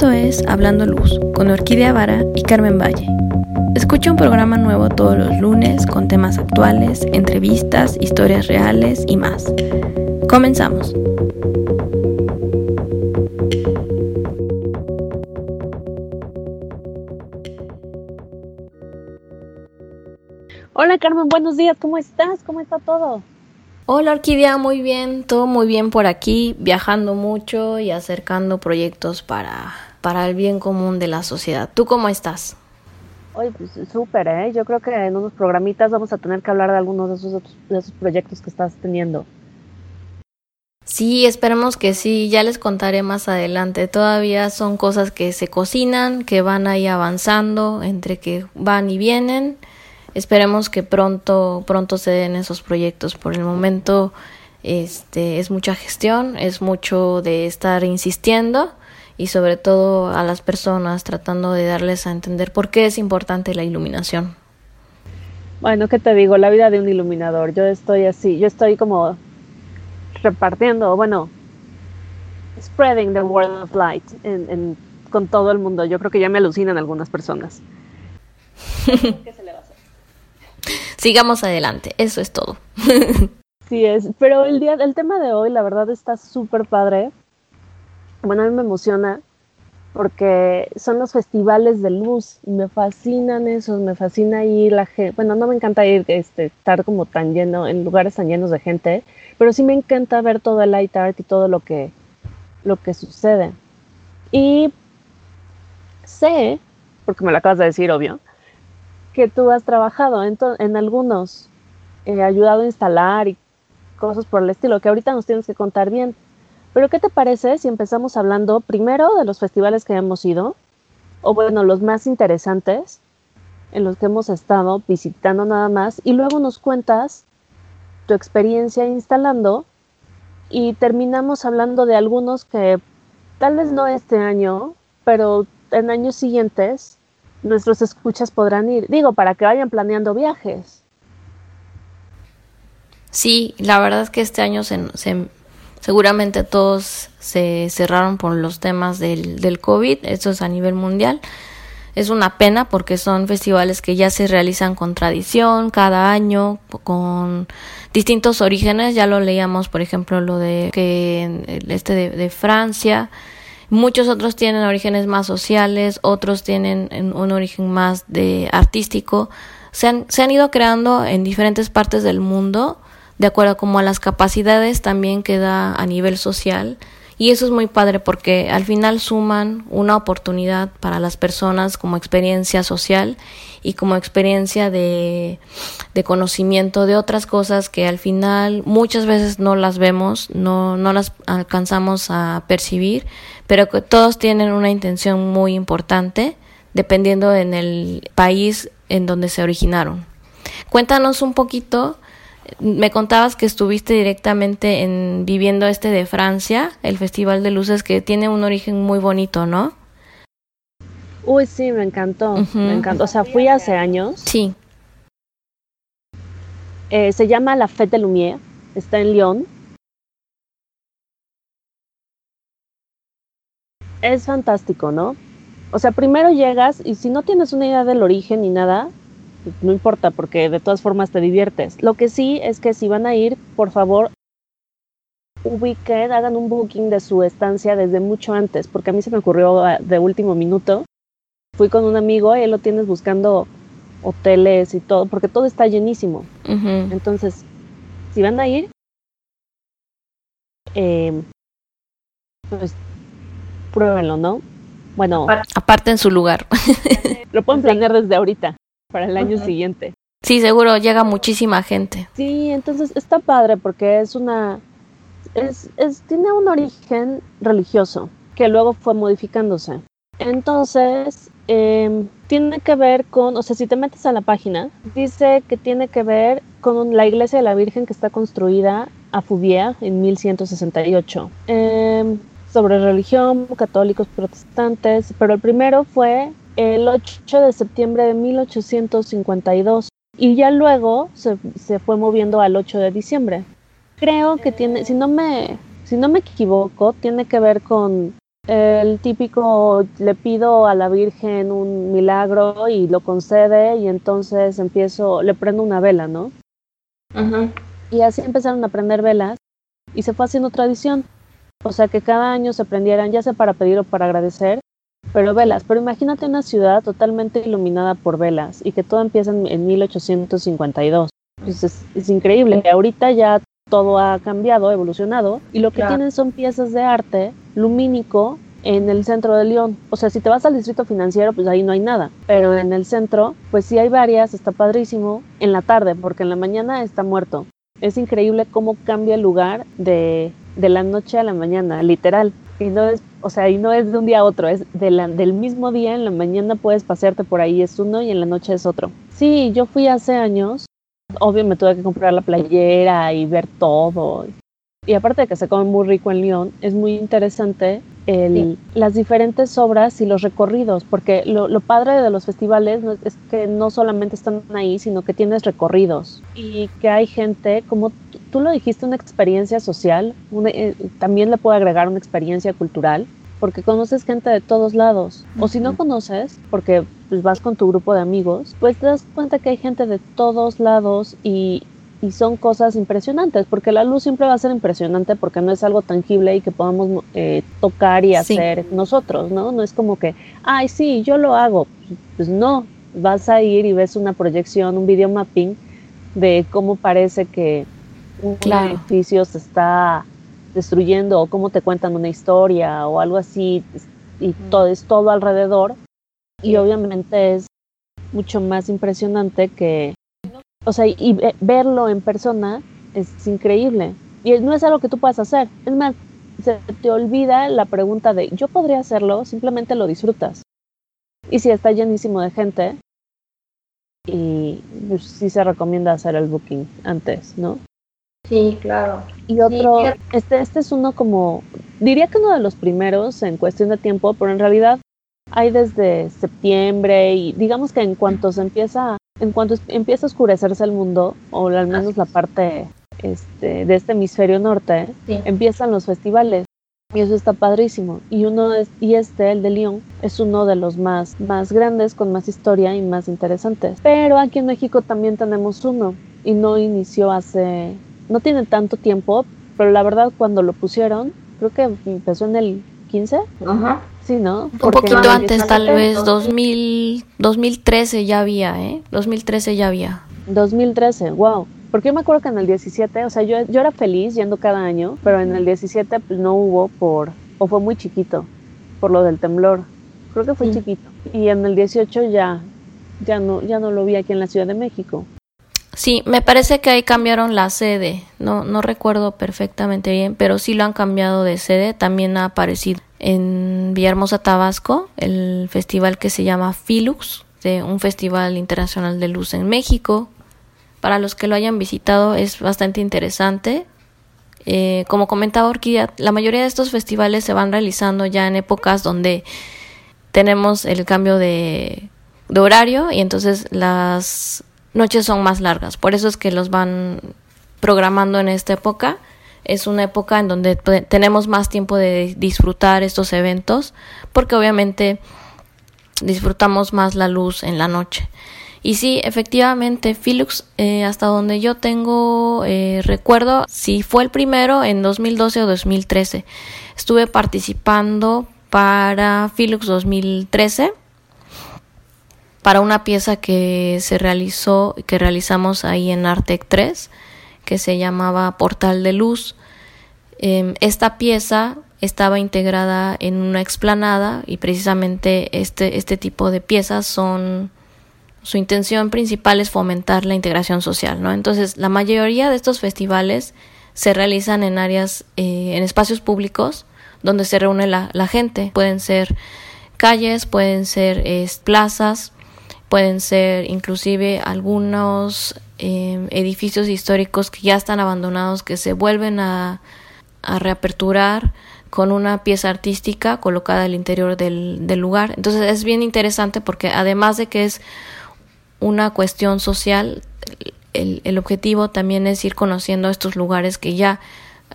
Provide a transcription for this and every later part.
Esto es Hablando Luz con Orquídea Vara y Carmen Valle. Escucha un programa nuevo todos los lunes con temas actuales, entrevistas, historias reales y más. Comenzamos. Hola Carmen, buenos días, ¿cómo estás? ¿Cómo está todo? Hola Orquídea, muy bien, todo muy bien por aquí, viajando mucho y acercando proyectos para, para el bien común de la sociedad. ¿Tú cómo estás? Oye, pues súper, ¿eh? Yo creo que en unos programitas vamos a tener que hablar de algunos de esos, de esos proyectos que estás teniendo. Sí, esperemos que sí, ya les contaré más adelante. Todavía son cosas que se cocinan, que van ahí avanzando, entre que van y vienen esperemos que pronto, pronto se den esos proyectos. Por el momento, este, es mucha gestión, es mucho de estar insistiendo y sobre todo a las personas tratando de darles a entender por qué es importante la iluminación. Bueno, ¿qué te digo? La vida de un iluminador. Yo estoy así, yo estoy como repartiendo, bueno, spreading the word of light con todo el mundo. Yo creo que ya me alucinan algunas personas. ¿Qué se le va a hacer? sigamos adelante, eso es todo. sí es, pero el día, el tema de hoy la verdad está súper padre. Bueno, a mí me emociona porque son los festivales de luz y me fascinan esos, me fascina ir la gente, bueno, no me encanta ir, este, estar como tan lleno, en lugares tan llenos de gente, pero sí me encanta ver todo el light art y todo lo que, lo que sucede. Y sé, porque me lo acabas de decir, obvio, que tú has trabajado en, en algunos, eh, ayudado a instalar y cosas por el estilo, que ahorita nos tienes que contar bien. Pero ¿qué te parece si empezamos hablando primero de los festivales que hemos ido, o bueno, los más interesantes en los que hemos estado visitando nada más, y luego nos cuentas tu experiencia instalando y terminamos hablando de algunos que tal vez no este año, pero en años siguientes nuestros escuchas podrán ir. Digo, para que vayan planeando viajes. Sí, la verdad es que este año se, seguramente todos se cerraron por los temas del, del COVID, eso es a nivel mundial. Es una pena porque son festivales que ya se realizan con tradición cada año, con distintos orígenes. Ya lo leíamos, por ejemplo, lo de que este de, de Francia, Muchos otros tienen orígenes más sociales, otros tienen un origen más de artístico. Se han, se han ido creando en diferentes partes del mundo, de acuerdo como a las capacidades también que da a nivel social. Y eso es muy padre porque al final suman una oportunidad para las personas como experiencia social y como experiencia de, de, conocimiento de otras cosas que al final muchas veces no las vemos, no, no las alcanzamos a percibir, pero que todos tienen una intención muy importante dependiendo en el país en donde se originaron. Cuéntanos un poquito, me contabas que estuviste directamente en viviendo este de Francia, el Festival de Luces que tiene un origen muy bonito, ¿no? Uy, sí, me encantó, me encantó. O sea, fui hace años. Sí. Eh, se llama La Fête de Lumière, está en Lyon es fantástico, ¿no? O sea, primero llegas y si no tienes una idea del origen ni nada, no importa porque de todas formas te diviertes. Lo que sí es que si van a ir, por favor, ubiquen, hagan un booking de su estancia desde mucho antes, porque a mí se me ocurrió ah, de último minuto. Fui con un amigo y él lo tienes buscando hoteles y todo, porque todo está llenísimo. Entonces, si van a ir, eh, pues pruébenlo, ¿no? Bueno, aparte en su lugar. lo pueden planear desde ahorita para el año siguiente. Sí, seguro llega muchísima gente. Sí, entonces está padre porque es una es, es tiene un origen religioso que luego fue modificándose. Entonces, eh, tiene que ver con, o sea, si te metes a la página, dice que tiene que ver con la iglesia de la Virgen que está construida a Fubia en 1168. Eh, sobre religión, católicos, protestantes, pero el primero fue el 8 de septiembre de 1852 y ya luego se, se fue moviendo al 8 de diciembre. Creo que tiene, si no me, si no me equivoco, tiene que ver con el típico le pido a la Virgen un milagro y lo concede y entonces empiezo, le prendo una vela, ¿no? Y así empezaron a prender velas y se fue haciendo tradición. O sea que cada año se prendieran, ya sea para pedir o para agradecer, pero velas. Pero imagínate una ciudad totalmente iluminada por velas y que todo empieza en, 1852. Pues es, es, increíble. Ahorita ya todo ha cambiado, evolucionado, y lo que tienen son piezas de arte lumínico en el centro de León. O sea, si te vas al distrito financiero, pues ahí no hay nada. Pero en el centro, pues sí hay varias, está padrísimo. En la tarde, porque en la mañana está muerto. Es increíble cómo cambia el lugar de, de la noche a la mañana, literal. Y no es, o sea, y no es de un día a otro, es de la, del mismo día, en la mañana puedes pasearte por ahí, es uno y en la noche es otro. Sí, yo fui hace años obvio me tuve que comprar la playera y ver todo. Y aparte de que se come muy rico en León, es muy interesante el, las diferentes obras y los recorridos, porque lo, lo padre de los festivales es que no solamente están ahí, sino que tienes recorridos y que hay gente, como tú lo dijiste, una experiencia social, eh, también le puedo agregar una experiencia cultural, porque conoces gente de todos lados. O si no conoces, porque pues, vas con tu grupo de amigos, pues te das cuenta que hay gente de todos lados y, y son cosas impresionantes, porque la luz siempre va a ser impresionante porque no es algo tangible y que podamos eh, tocar y hacer nosotros, ¿no? No es como que, ay, sí, yo lo hago. Pues no, vas a ir y ves una proyección, un video mapping de cómo parece que un edificio se está destruyendo o cómo te cuentan una historia o algo así y todo es todo alrededor. Y obviamente es mucho más impresionante que o sea y verlo en persona es increíble. Y no es algo que tú puedas hacer. Es más se te olvida la pregunta de yo podría hacerlo simplemente lo disfrutas. Y si está llenísimo de gente y pues, sí se recomienda hacer el booking antes no Sí, claro. Y otro, este, este es uno como, diría que uno de los primeros en cuestión de tiempo, pero en realidad hay desde septiembre y digamos que en cuanto se empieza, en cuanto empieza a oscurecerse el mundo, o al menos la parte este, de este hemisferio norte, empiezan los festivales. Y eso está padrísimo. Y uno es, y este, el de Lyon, es uno de los más, más grandes, con más historia y más interesantes. Pero aquí en México también tenemos uno. Y no inició hace no tiene tanto tiempo, pero la verdad cuando lo pusieron, creo que empezó en el 15. Ajá. Sí, ¿no? Un poquito antes, tal vez 2000, 2013 ya había, ¿eh? 2013 ya había. 2013, wow. Porque yo me acuerdo que en el 17, o sea, yo, yo era feliz yendo cada año, pero en el 17 pues, no hubo por, o fue muy chiquito, por lo del temblor. Creo que fue chiquito. Y en el 18 ya, ya no, ya no lo vi aquí en la Ciudad de México. Sí, me parece que ahí cambiaron la sede. No, no recuerdo perfectamente bien, pero sí lo han cambiado de sede. También ha aparecido en Villahermosa, Tabasco, el festival que se llama Filux, de un festival internacional de luz en México. Para los que lo hayan visitado es bastante interesante. Eh, como comentaba Orquídea, la mayoría de estos festivales se van realizando ya en épocas donde tenemos el cambio de, de horario y entonces las noches son más largas. Por eso es que los van programando en esta época. Es una época en donde tenemos más tiempo de disfrutar estos eventos, porque obviamente disfrutamos más la luz en la noche. Y sí, efectivamente, Filux, eh, hasta donde yo tengo eh, recuerdo, si fue el primero en 2012 o 2013. Estuve participando para Filux 2013 para una pieza que se realizó, que realizamos ahí en Artec 3, que se llamaba Portal de Luz. Em, esta pieza estaba integrada en una explanada y precisamente este, este tipo de piezas son su intención principal es fomentar la integración social, ¿no? Entonces, la mayoría de estos festivales se realizan en áreas, eh, en espacios públicos donde se reúne la, la gente. Pueden ser calles, pueden ser plazas, pueden ser inclusive algunos em, edificios históricos que ya están abandonados que se vuelven a, reaperturar con una pieza artística colocada al interior del, lugar. Entonces es bien interesante porque además de que es una cuestión social, el, el objetivo también es ir conociendo estos lugares que ya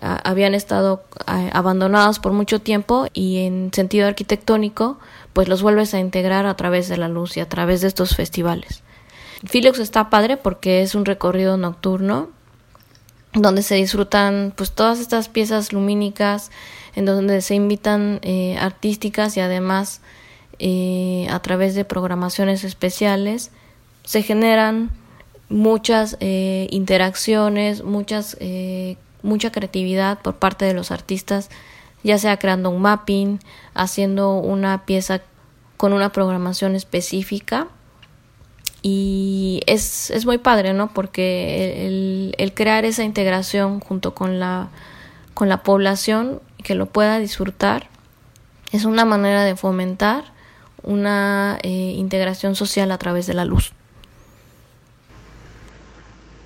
habían estado abandonados por mucho tiempo y en sentido arquitectónico pues los vuelves a integrar a través de la luz y a través de estos festivales. Felix está padre porque es un recorrido nocturno donde se disfrutan pues todas estas piezas lumínicas en donde se invitan eh, artísticas y además eh, a través de programaciones especiales se generan muchas eh, interacciones, muchas, mucha creatividad por parte de los artistas, ya sea creando un mapping, haciendo una pieza con una programación específica y es, es muy padre, ¿no? Porque el, crear esa integración junto con la, con la población que lo pueda disfrutar es una manera de fomentar una eh, integración social a través de la luz.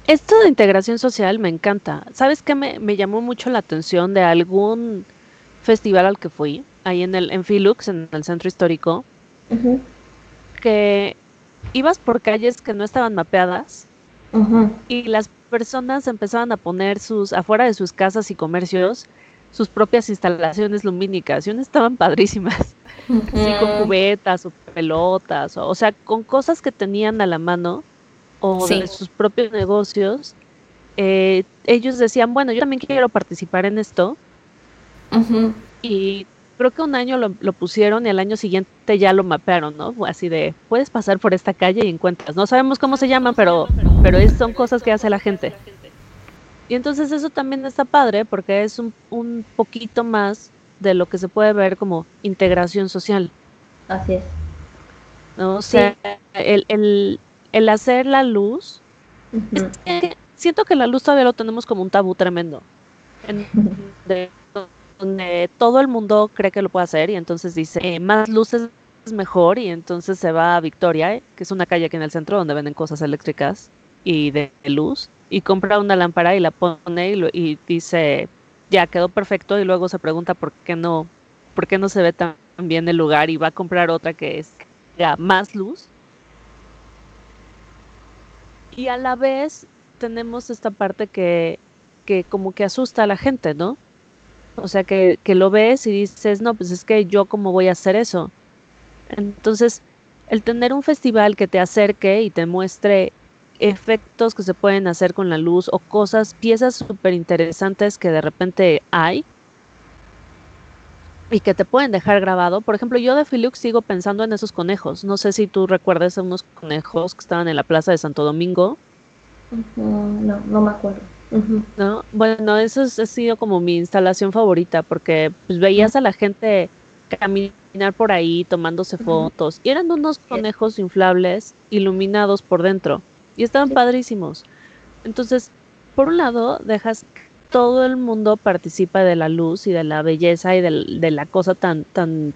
Esto de integración social me encanta. ¿Sabes qué me, me llamó mucho la atención de algún festival al que fui? Ahí en el en Filux, en el centro histórico. Que ibas por calles que no estaban mapeadas y las personas empezaban a poner sus afuera de sus casas y comercios sus propias instalaciones lumínicas y unas estaban padrísimas, así con cubetas o pelotas, o, sea, con cosas que tenían a la mano o de sus propios negocios. Eh, ellos decían, bueno, yo también quiero participar en esto. Y creo que un año lo, pusieron y al año siguiente ya lo mapearon, ¿no? Así de, puedes pasar por esta calle y encuentras. No sabemos cómo se llaman, pero, pero son cosas que hace la gente. Y entonces eso también está padre porque es un, un poquito más de lo que se puede ver como integración social. Así es. ¿no? O sea, el, el, el, hacer la luz, siento que la luz todavía lo tenemos como un tabú tremendo. En, de, donde todo el mundo cree que lo puede hacer y entonces dice, eh, más luces es mejor y entonces se va a Victoria, que es una calle aquí en el centro donde venden cosas eléctricas y de luz, y compra una lámpara y la pone y, dice, ya quedó perfecto y luego se pregunta por qué no, por qué no se ve tan bien el lugar y va a comprar otra que es ya más luz. Y a la vez tenemos esta parte que, que como que asusta a la gente, ¿no? O sea, que, que lo ves y dices, no, pues es que yo cómo voy a hacer eso. Entonces, el tener un festival que te acerque y te muestre efectos que se pueden hacer con la luz o cosas, piezas súper interesantes que de repente hay y que te pueden dejar grabado. Por ejemplo, yo de Filux sigo pensando en esos conejos. No sé si tú recuerdas a unos conejos que estaban en la plaza de Santo Domingo. No, no me acuerdo. ¿No? Bueno, eso ha sido como mi instalación favorita porque pues, veías a la gente caminar por ahí tomándose fotos y eran unos conejos inflables iluminados por dentro y estaban padrísimos. Entonces, por un lado, dejas que todo el mundo participa de la luz y de la belleza y de, la cosa tan, tan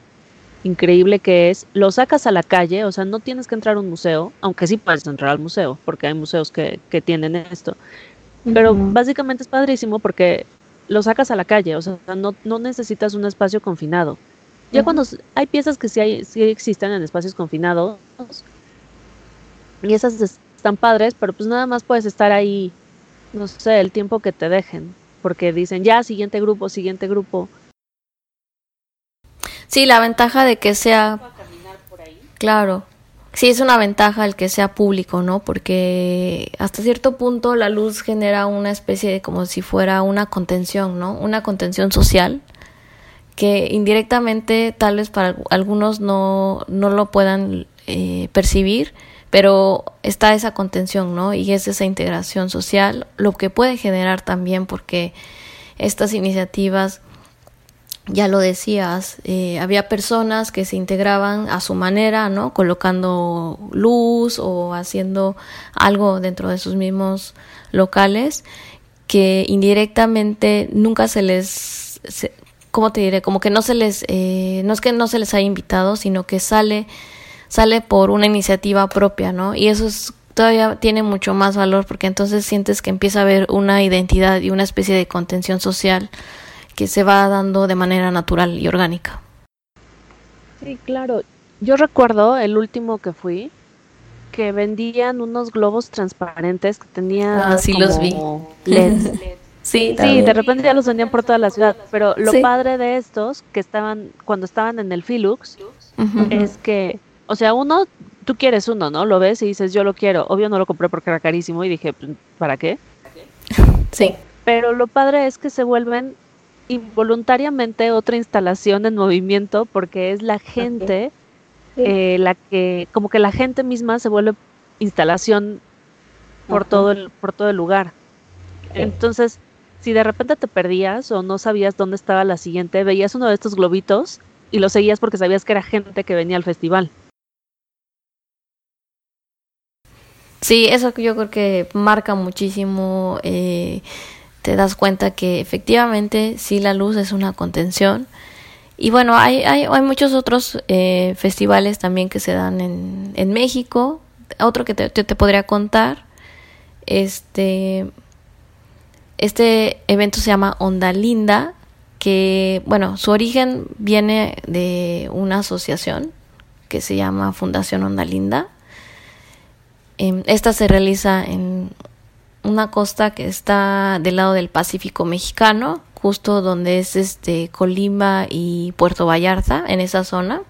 increíble que es, lo sacas a la calle, o sea, no tienes que entrar a un museo, aunque sí puedes entrar al museo, porque hay museos que, que tienen esto, pero básicamente es padrísimo porque lo sacas a la calle, o sea, no, no necesitas un espacio confinado. Ya cuando hay piezas que sí, hay, sí existen en espacios confinados, y esas están padres, pero pues nada más puedes estar ahí, no sé, el tiempo que te dejen, porque dicen ya, siguiente grupo, siguiente grupo. Sí, la ventaja de que sea... Claro, sí es una ventaja el que sea público, ¿no? Porque hasta cierto punto la luz genera una especie de como si fuera una contención, ¿no? Una contención social que indirectamente tal vez para algunos no, no lo puedan eh, percibir, pero está esa contención, ¿no? Y es esa integración social, lo que puede generar también porque estas iniciativas ya lo decías, eh, había personas que se integraban a su manera, ¿no? Colocando luz o haciendo algo dentro de sus mismos locales que indirectamente nunca se les, ¿cómo te diré? Como que no se les, eh, no es que no se les haya invitado, sino que sale, sale por una iniciativa propia, ¿no? Y eso es, todavía tiene mucho más valor porque entonces sientes que empieza a haber una identidad y una especie de contención social que se va dando de manera natural y orgánica. Sí, claro. Yo recuerdo el último que fui que vendían unos globos transparentes que tenían ah, sí los vi. LEDs. Sí, sí, de repente ya los vendían por toda la ciudad, pero lo padre de estos que estaban cuando estaban en el Filux es que, o sea, uno tú quieres uno, ¿no? Lo ves y dices, "Yo lo quiero." Obvio no lo compré porque era carísimo y dije, pues, ¿para qué? Sí. Pero lo padre es que se vuelven involuntariamente otra instalación en movimiento porque es la gente eh, la que como que la gente misma se vuelve instalación por todo el por todo el lugar. Entonces si de repente te perdías o no sabías dónde estaba la siguiente veías uno de estos globitos y lo seguías porque sabías que era gente que venía al festival. Sí eso yo creo que marca muchísimo eh, te das cuenta que efectivamente sí la luz es una contención. Y bueno, hay, hay, muchos otros eh, festivales también que se dan en, en México. Otro que te, te, podría contar, este, este evento se llama Onda Linda, que bueno, su origen viene de una asociación que se llama Fundación Onda Linda. Em, esta se realiza en una costa que está del lado del Pacífico mexicano, justo donde es este Colima y Puerto Vallarta, en esa zona.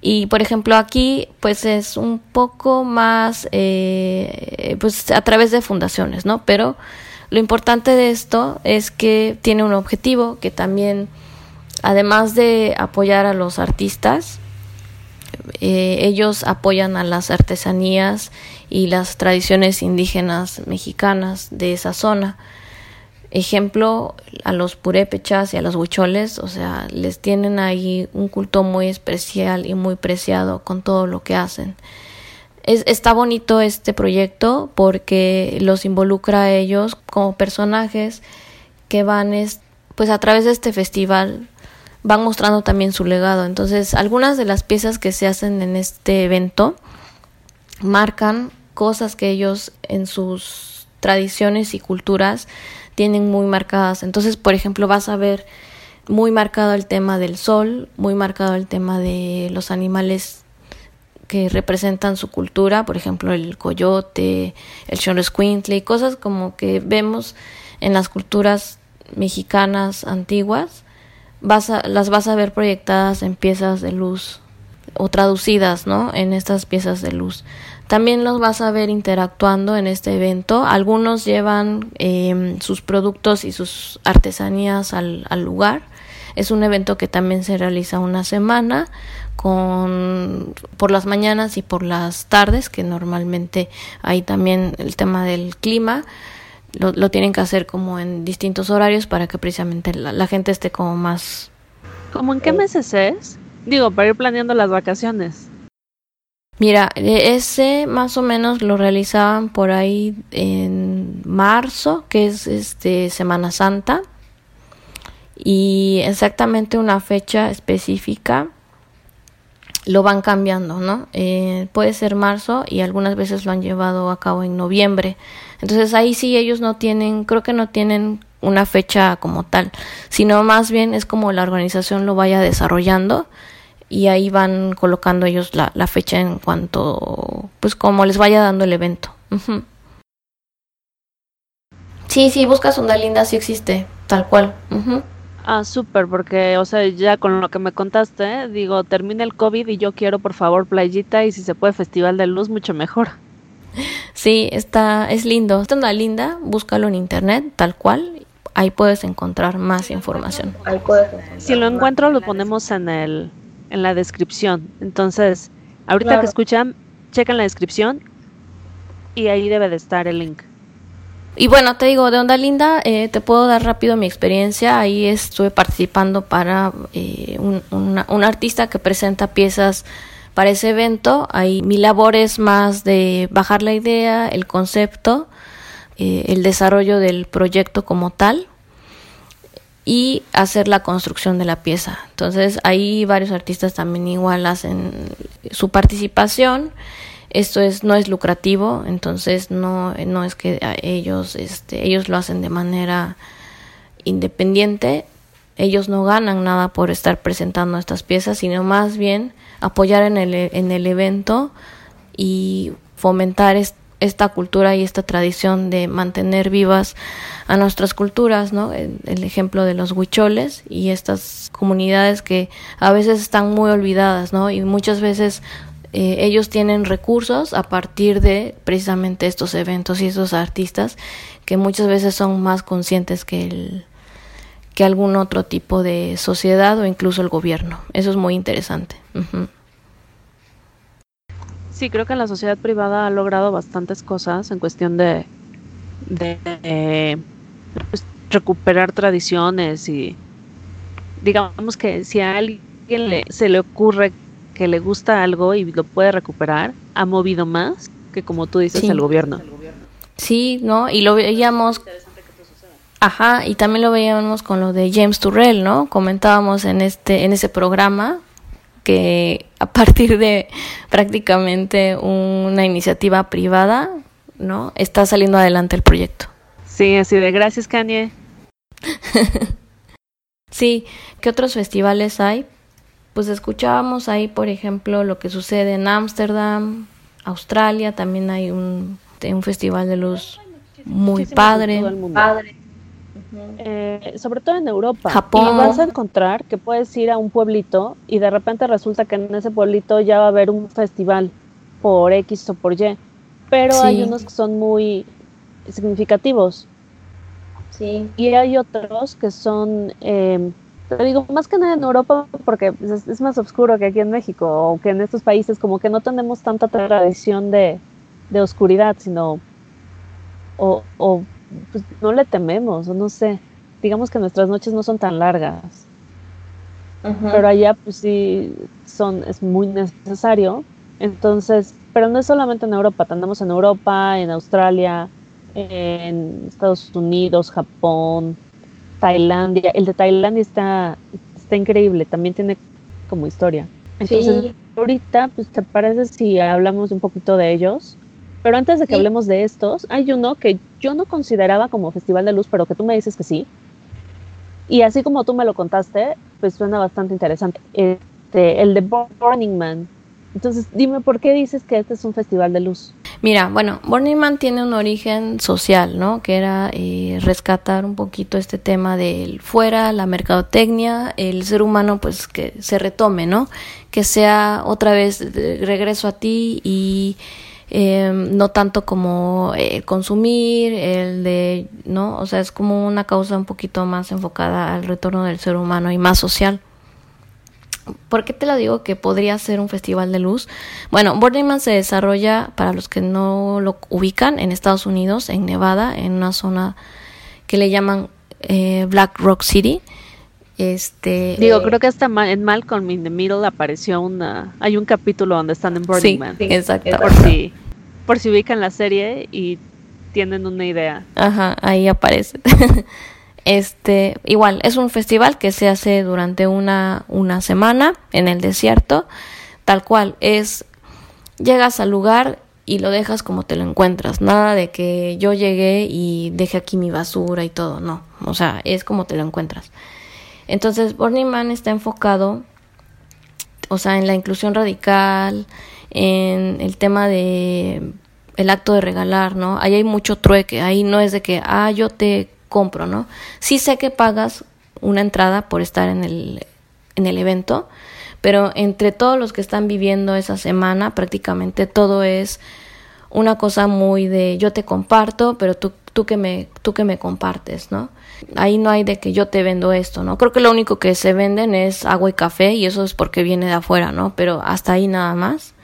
Y por ejemplo aquí pues es un poco más eh, pues a través de fundaciones, ¿no? Pero lo importante de esto es que tiene un objetivo que también además de apoyar a los artistas, eh, ellos apoyan a las artesanías y las tradiciones indígenas mexicanas de esa zona. Ejemplo, a los purépechas y a los huicholes, o sea, les tienen ahí un culto muy especial y muy preciado con todo lo que hacen. Es, está bonito este proyecto porque los involucra a ellos como personajes que van pues a través de este festival van mostrando también su legado. Entonces, algunas de las piezas que se hacen en este evento marcan cosas que ellos en sus tradiciones y culturas tienen muy marcadas. Entonces, por ejemplo, vas a ver muy marcado el tema del sol, muy marcado el tema de los animales que representan su cultura, por ejemplo, el coyote, el xoloscuintle, cosas como que vemos en las culturas mexicanas antiguas vas a, las vas a ver proyectadas en piezas de luz o traducidas, ¿no? En estas piezas de luz. También los vas a ver interactuando en este evento. Algunos llevan em, sus productos y sus artesanías al, al, lugar. Es un evento que también se realiza una semana con por las mañanas y por las tardes, que normalmente hay también el tema del clima lo, lo, tienen que hacer como en distintos horarios para que precisamente la, la gente esté como más... ¿Cómo en qué meses es? Digo, para ir planeando las vacaciones. Mira, e, ese más o menos lo realizaban por ahí en marzo, que es este Semana Santa, y exactamente una fecha específica lo van cambiando, ¿no? Eh, puede ser marzo y algunas veces lo han llevado a cabo en noviembre. Entonces ahí sí ellos no tienen, creo que no tienen una fecha como tal, sino más bien es como la organización lo vaya desarrollando y ahí van colocando ellos la, fecha en cuanto, pues como les vaya dando el evento. Sí, sí, buscas una linda, sí existe, tal cual. Ah, súper, porque, o sea, ya con lo que me contaste, digo, termina el COVID y yo quiero, por favor, playita y si se puede Festival de Luz, mucho mejor. Sí, está, es lindo. Está una linda, búscalo en internet, tal cual. Ahí puedes encontrar más información. Si lo encuentro, lo ponemos en el, en la descripción. Entonces, ahorita claro. que escuchan, chequen la descripción y ahí debe de estar el link. Y bueno, te digo, de Onda Linda, eh, te puedo dar rápido mi experiencia. Ahí estuve participando para eh, un, una, un, artista que presenta piezas para ese evento. Ahí mi labor es más de bajar la idea, el concepto, eh, el desarrollo del proyecto como tal y hacer la construcción de la pieza. Entonces ahí varios artistas también igual hacen su participación esto es no es lucrativo entonces no no es que ellos este ellos lo hacen de manera independiente ellos no ganan nada por estar presentando estas piezas sino más bien apoyar en el en el evento y fomentar esta cultura y esta tradición de mantener vivas a nuestras culturas, ¿no? El, ejemplo de los huicholes y estas comunidades que a veces están muy olvidadas, ¿no? Y muchas veces eh, ellos tienen recursos a partir de precisamente estos eventos y estos artistas que muchas veces son más conscientes que el que algún otro tipo de sociedad o incluso el gobierno. Eso es muy interesante. Sí, creo que la sociedad privada ha logrado bastantes cosas en cuestión de, de pues, recuperar tradiciones y digamos que si a alguien le, se le ocurre que le gusta algo y lo puede recuperar, ha movido más que como tú dices el gobierno. Sí, ¿no? Y lo veíamos Ajá, y también lo veíamos con lo de James Turrell, ¿no? Comentábamos en este en ese programa que a partir de prácticamente una iniciativa privada, ¿no? Está saliendo adelante el proyecto. Sí, así de gracias, Kanye. sí, ¿qué otros festivales hay? Pues escuchábamos ahí, por ejemplo, lo que sucede en Ámsterdam, Australia, también hay un, un festival de luz muy padre. padre. Eh, sobre todo en Europa. Japón. Y vas a encontrar que puedes ir a un pueblito y de repente resulta que en ese pueblito ya va a haber un festival por X o por Y. Pero hay unos que son muy significativos. Sí. Y hay otros que son, eh, te digo, más que nada en Europa porque es, más oscuro que aquí en México o que en estos países, como que no tenemos tanta tradición de, de oscuridad, sino o, o pues, no le tememos, o no sé. Digamos que nuestras noches no son tan largas. Pero allá pues sí son, es muy necesario. Entonces, pero no es solamente en Europa, andamos en Europa, en Australia, en Estados Unidos, Japón, Tailandia. El de Tailandia está, está increíble, también tiene como historia. Entonces, ahorita, pues, ¿te parece si hablamos un poquito de ellos? Pero antes de que hablemos de estos, hay uno que yo no consideraba como Festival de Luz, pero que tú me dices que sí. Y así como tú me lo contaste, pues suena bastante interesante. Este, el de Burning Man. Entonces, dime por qué dices que este es un festival de luz. Mira, bueno, Burning Man tiene un origen social, ¿no? Que era eh, rescatar un poquito este tema del fuera, la mercadotecnia, el ser humano, pues que se retome, ¿no? Que sea otra vez regreso a ti y eh, no tanto como el consumir, el de, ¿no? O sea, es como una causa un poquito más enfocada al retorno del ser humano y más social. ¿Por qué te lo digo que podría ser un festival de luz? Bueno, Burning Man se desarrolla, para los que no lo ubican, en Estados Unidos, en Nevada, en una zona que le llaman eh, Black Rock City. Este, Digo, creo que hasta en Malcolm in the Middle apareció una. Hay un capítulo donde están en Burning Man. Exacto. Por si, por si ubican la serie y tienen una idea. Ajá, ahí aparece. este, igual, es un festival que se hace durante una, una semana en el desierto. Tal cual, es. Llegas al lugar y lo dejas como te lo encuentras. Nada de que yo llegué y dejé aquí mi basura y todo. No. O sea, es como te lo encuentras. Entonces, Burning Man está enfocado, o sea, en la inclusión radical, en el tema de el acto de regalar, ¿no? Ahí hay mucho trueque, ahí no es de que, ah, yo te compro, ¿no? Sí sé que pagas una entrada por estar en el, en el evento, pero entre todos los que están viviendo esa semana, prácticamente todo es una cosa muy de yo te comparto, pero tú, tú, que, me, tú que me compartes, ¿no? Ahí no hay de que yo te vendo esto, ¿no? Creo que lo único que se venden es agua y café y eso es porque viene de afuera, ¿no? Pero hasta ahí nada más.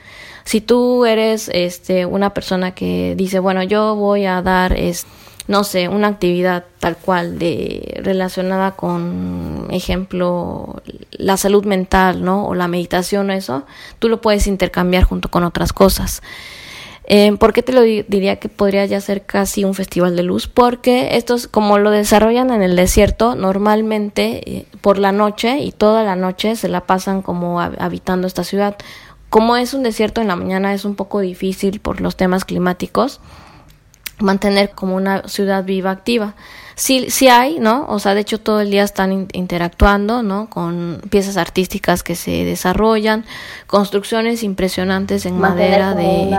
Si tú eres este una persona que dice, bueno, yo voy a dar es no sé, una actividad tal cual de relacionada con ejemplo la salud mental, ¿no? O la meditación o eso, tú lo puedes intercambiar junto con otras cosas. Eh, ¿Por qué te lo diría que podría ya ser casi un festival de luz? Porque estos, como lo desarrollan en el desierto, normalmente eh, por la noche y toda la noche se la pasan como habitando esta ciudad. Como es un desierto en la mañana es un poco difícil por los temas climáticos mantener como una ciudad viva activa. sí, sí hay, ¿no? O sea, de hecho todo el día están interactuando, ¿no? Con piezas artísticas que se desarrollan, construcciones impresionantes en madera de,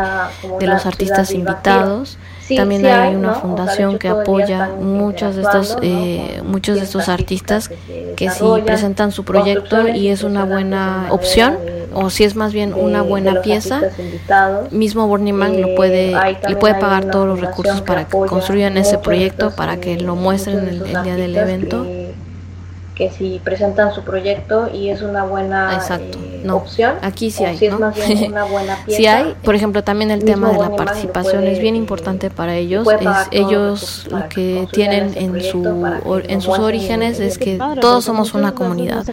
de los artistas invitados. También hay, una fundación que apoya muchos de estos, eh, muchos de estos artistas que sí presentan su proyecto y es una buena opción o si es más bien una buena pieza, mismo Burning Man lo puede, eh, le puede pagar todos los recursos para que construyan ese proyecto, para que lo muestren el, el día del evento que si presentan su proyecto y es una buena Exacto. Eh, no. opción. Aquí sí hay, si ¿no? es más bien una buena pieza, sí hay, por ejemplo, también el tema de la participación puede, es bien importante para ellos. Es, ellos los lo que tienen en su or- en sus orígenes en es que Padre, todos somos una comunidad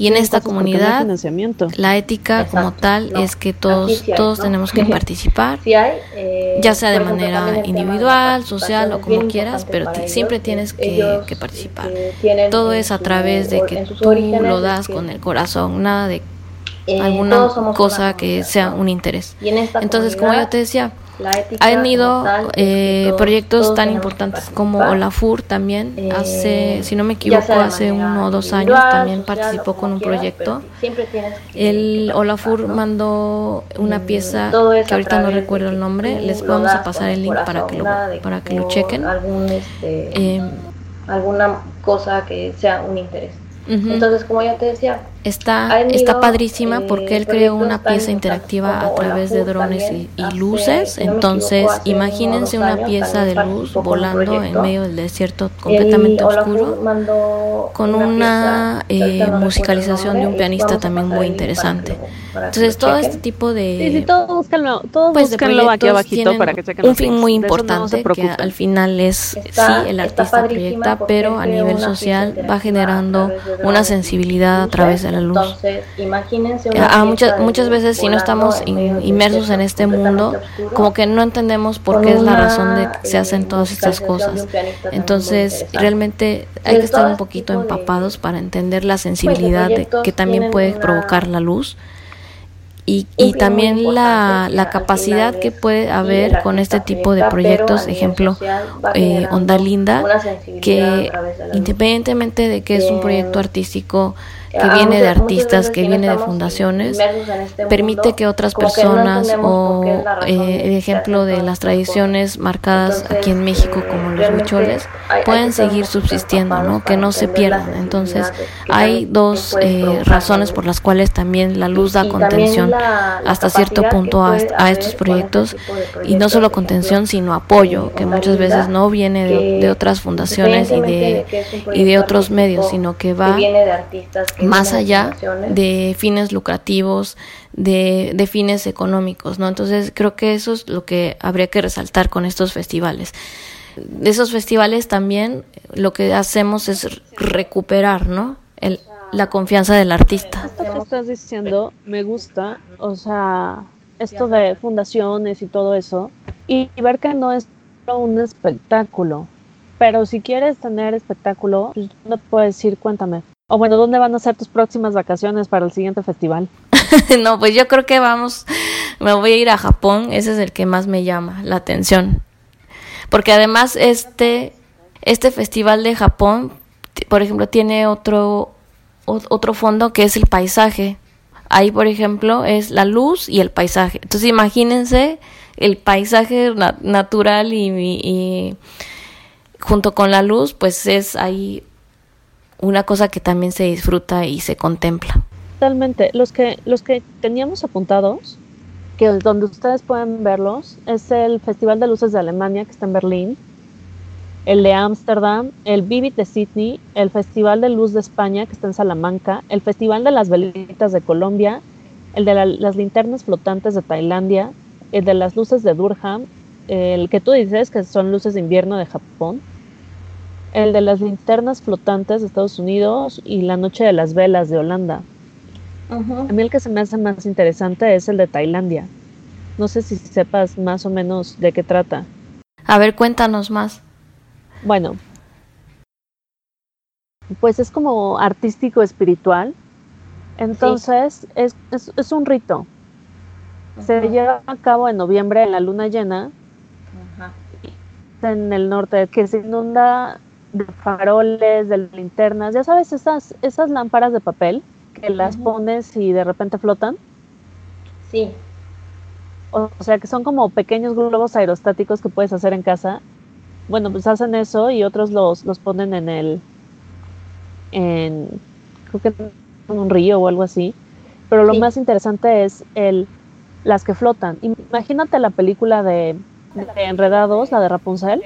y en esta comunidad financiamiento. la ética como tal no. es que todos Aquí sí hay, todos ¿no? tenemos que participar. Hay, eh, ya sea de manera individual, social o como quieras, pero siempre tienes que, participar. Todo es a su- través de que tú lo das con el corazón, nada de eh, alguna cosa que sea un interés. Y en esta Entonces, como yo te decía, han ido eh, proyectos tan importantes como. Olafur también. Eh, hace, si no me equivoco, hace uno o dos años también participó con un proyecto. El Olafur mandó una Mm, pieza que ahorita no recuerdo el nombre. Les vamos a pasar el link para que lo, para que lo chequen. Este, Eh, alguna cosa que sea un interés. Entonces, como ya te decía, Está, está padrísima eh, porque él creó una pieza interactiva a través de drones y, y luces. Entonces, imagínense una pieza de luz volando en medio del desierto completamente oscuro. con una, eh, musicalización de un pianista también muy interesante. Entonces, todo este tipo de, Sí, sí, búsquenlo, todos pues, de aquí abajito para que chequen un fin muy no importante que al final es Está- sí el artista proyecta pero a nivel social va generando una sensibilidad a través de la luz. Entonces, imagínense una a pieza muchas de muchas veces si no estamos in- inmersos en este mundo oscuro, como que no entendemos por qué es la razón de que se eh, hacen todas estas de cosas. entonces realmente hay Pues que estar un este poquito tipo de- empapados para entender la sensibilidad de- proyectos que también puede provocar la luz y, y también la, la capacidad que puede haber con este tipo de proyectos, a ejemplo, eh, Onda Linda, a que de la independientemente de que es un proyecto artístico que viene de artistas, que viene de fundaciones, este permite que otras personas o eh, el ejemplo de las tradiciones marcadas aquí en México eh, como los huicholes pueden seguir subsistiendo, ¿no? Que no se pierdan. Entonces hay dos eh, razones por las cuales también la luz da contención hasta cierto punto a, a estos proyectos este de y no proyectos, solo contención sino apoyo que muchas veces no viene de, de otras fundaciones y de, y de otros medios sino que que va más allá de fines lucrativos, de, de fines económicos, ¿no? Entonces creo que eso es lo que habría que resaltar con estos festivales. De esos festivales también lo que hacemos es recuperar, ¿no? El, la confianza del artista. Esto que estás diciendo me gusta, o sea, esto de fundaciones y todo eso, y, ver que no es un espectáculo, pero si quieres tener espectáculo, pues, no puedes decir, cuéntame. O bueno, ¿dónde van a ser tus próximas vacaciones para el siguiente festival? no, pues yo creo que vamos, me voy a ir a Japón, ese es el que más me llama la atención. Porque además este, este festival de Japón, por ejemplo, tiene otro, otro fondo que es el paisaje. Ahí, por ejemplo, es la luz y el paisaje. Entonces imagínense el paisaje na- natural y junto con la luz, pues es ahí una cosa que también se disfruta y se contempla. Totalmente. Los que, los que teníamos apuntados, que donde ustedes pueden verlos, es el Festival de Luces de Alemania, que está en Berlín, el de Ámsterdam, el Vivid de Sydney, el Festival de Luz de España, que está en Salamanca, el Festival de las Velitas de Colombia, el de la- las linternas flotantes de Tailandia, el de las luces de Durham, el que tú dices que son luces de invierno de Japón, el de las linternas flotantes de Estados Unidos y la Noche de las Velas de Holanda. A mí el que se me hace más interesante es el de Tailandia. No sé si sepas más o menos de qué trata. A ver, cuéntanos más. Bueno, pues es como artístico espiritual. Entonces es, es, es un rito. Se lleva a cabo en noviembre en la luna llena en el norte, que se inunda de faroles, de linternas, ya sabes, esas, esas lámparas de papel que las pones y de repente flotan. Sí. O, sea, que son como pequeños globos aerostáticos que puedes hacer en casa. Bueno, pues hacen eso y otros los, los ponen en el, en, creo que en un río o algo así. Pero lo más interesante es el, las que flotan. Imagínate la película de, de Enredados, la de Rapunzel,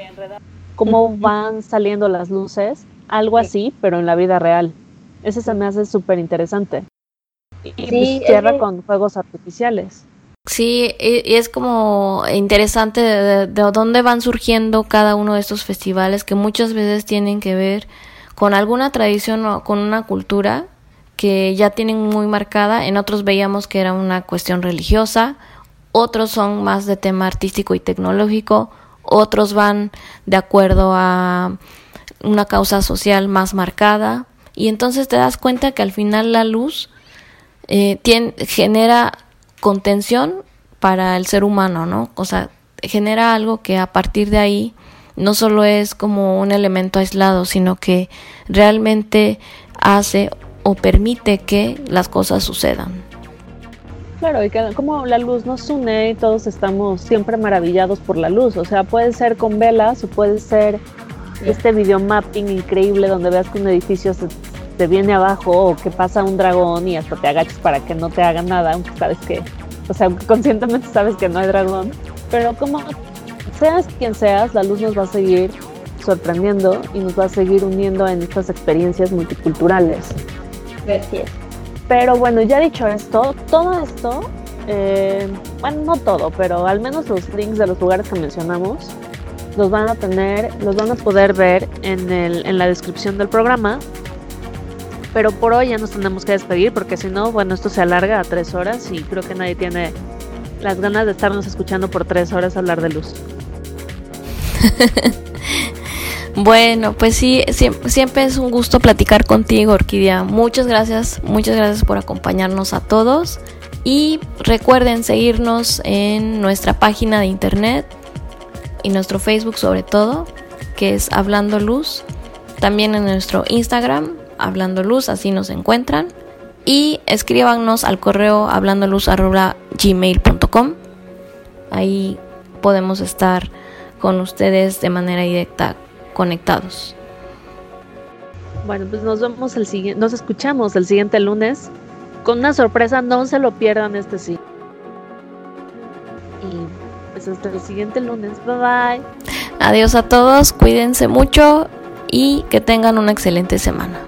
cómo van saliendo las luces, algo así, pero en la vida real. Ese se me hace súper interesante. Y pues, cierra con fuegos artificiales. Sí, y es como interesante de, dónde van surgiendo cada uno de estos festivales que muchas veces tienen que ver con alguna tradición o con una cultura que ya tienen muy marcada. En otros veíamos que era una cuestión religiosa, otros son más de tema artístico y tecnológico, otros van de acuerdo a una causa social más marcada. Y entonces te das cuenta que al final la luz eh, genera contención para el ser humano, ¿no? O sea, genera algo que a partir de ahí no solo es como un elemento aislado, sino que realmente hace o permite que las cosas sucedan. Claro, y que como la luz nos une y todos estamos siempre maravillados por la luz, o sea, puede ser con velas o puede ser este video mapping increíble donde veas que un edificio se, se viene abajo o que pasa un dragón y hasta te agachas para que no te haga nada, aunque sabes que o sea, conscientemente sabes que no hay dragón, pero como seas quien seas, la luz nos va a seguir sorprendiendo y nos va a seguir uniendo en estas experiencias multiculturales. Gracias. Pero bueno, ya dicho esto, todo esto, eh, bueno, no todo, pero al menos los links de los lugares que mencionamos, los van a tener, los van a poder ver en, el, en la descripción del programa pero por hoy ya nos tenemos que despedir porque si no, bueno, esto se alarga a tres horas y creo que nadie tiene las ganas de estarnos escuchando por tres horas hablar de luz. bueno, pues sí, siempre, es un gusto platicar contigo, Orquídea. Muchas gracias, muchas gracias por acompañarnos a todos. Y recuerden seguirnos en nuestra página de internet y nuestro Facebook sobre todo, que es Hablando Luz. También en nuestro Instagram, Hablando Luz, así nos encuentran. Y escríbanos al correo hablandoluz.gmail.com. Ahí podemos estar con ustedes de manera directa conectados. Bueno, pues nos vemos el siguiente, nos escuchamos el siguiente lunes con una sorpresa, no se lo pierdan este sí. Y pues hasta el siguiente lunes, bye bye. Adiós a todos, cuídense mucho y que tengan una excelente semana.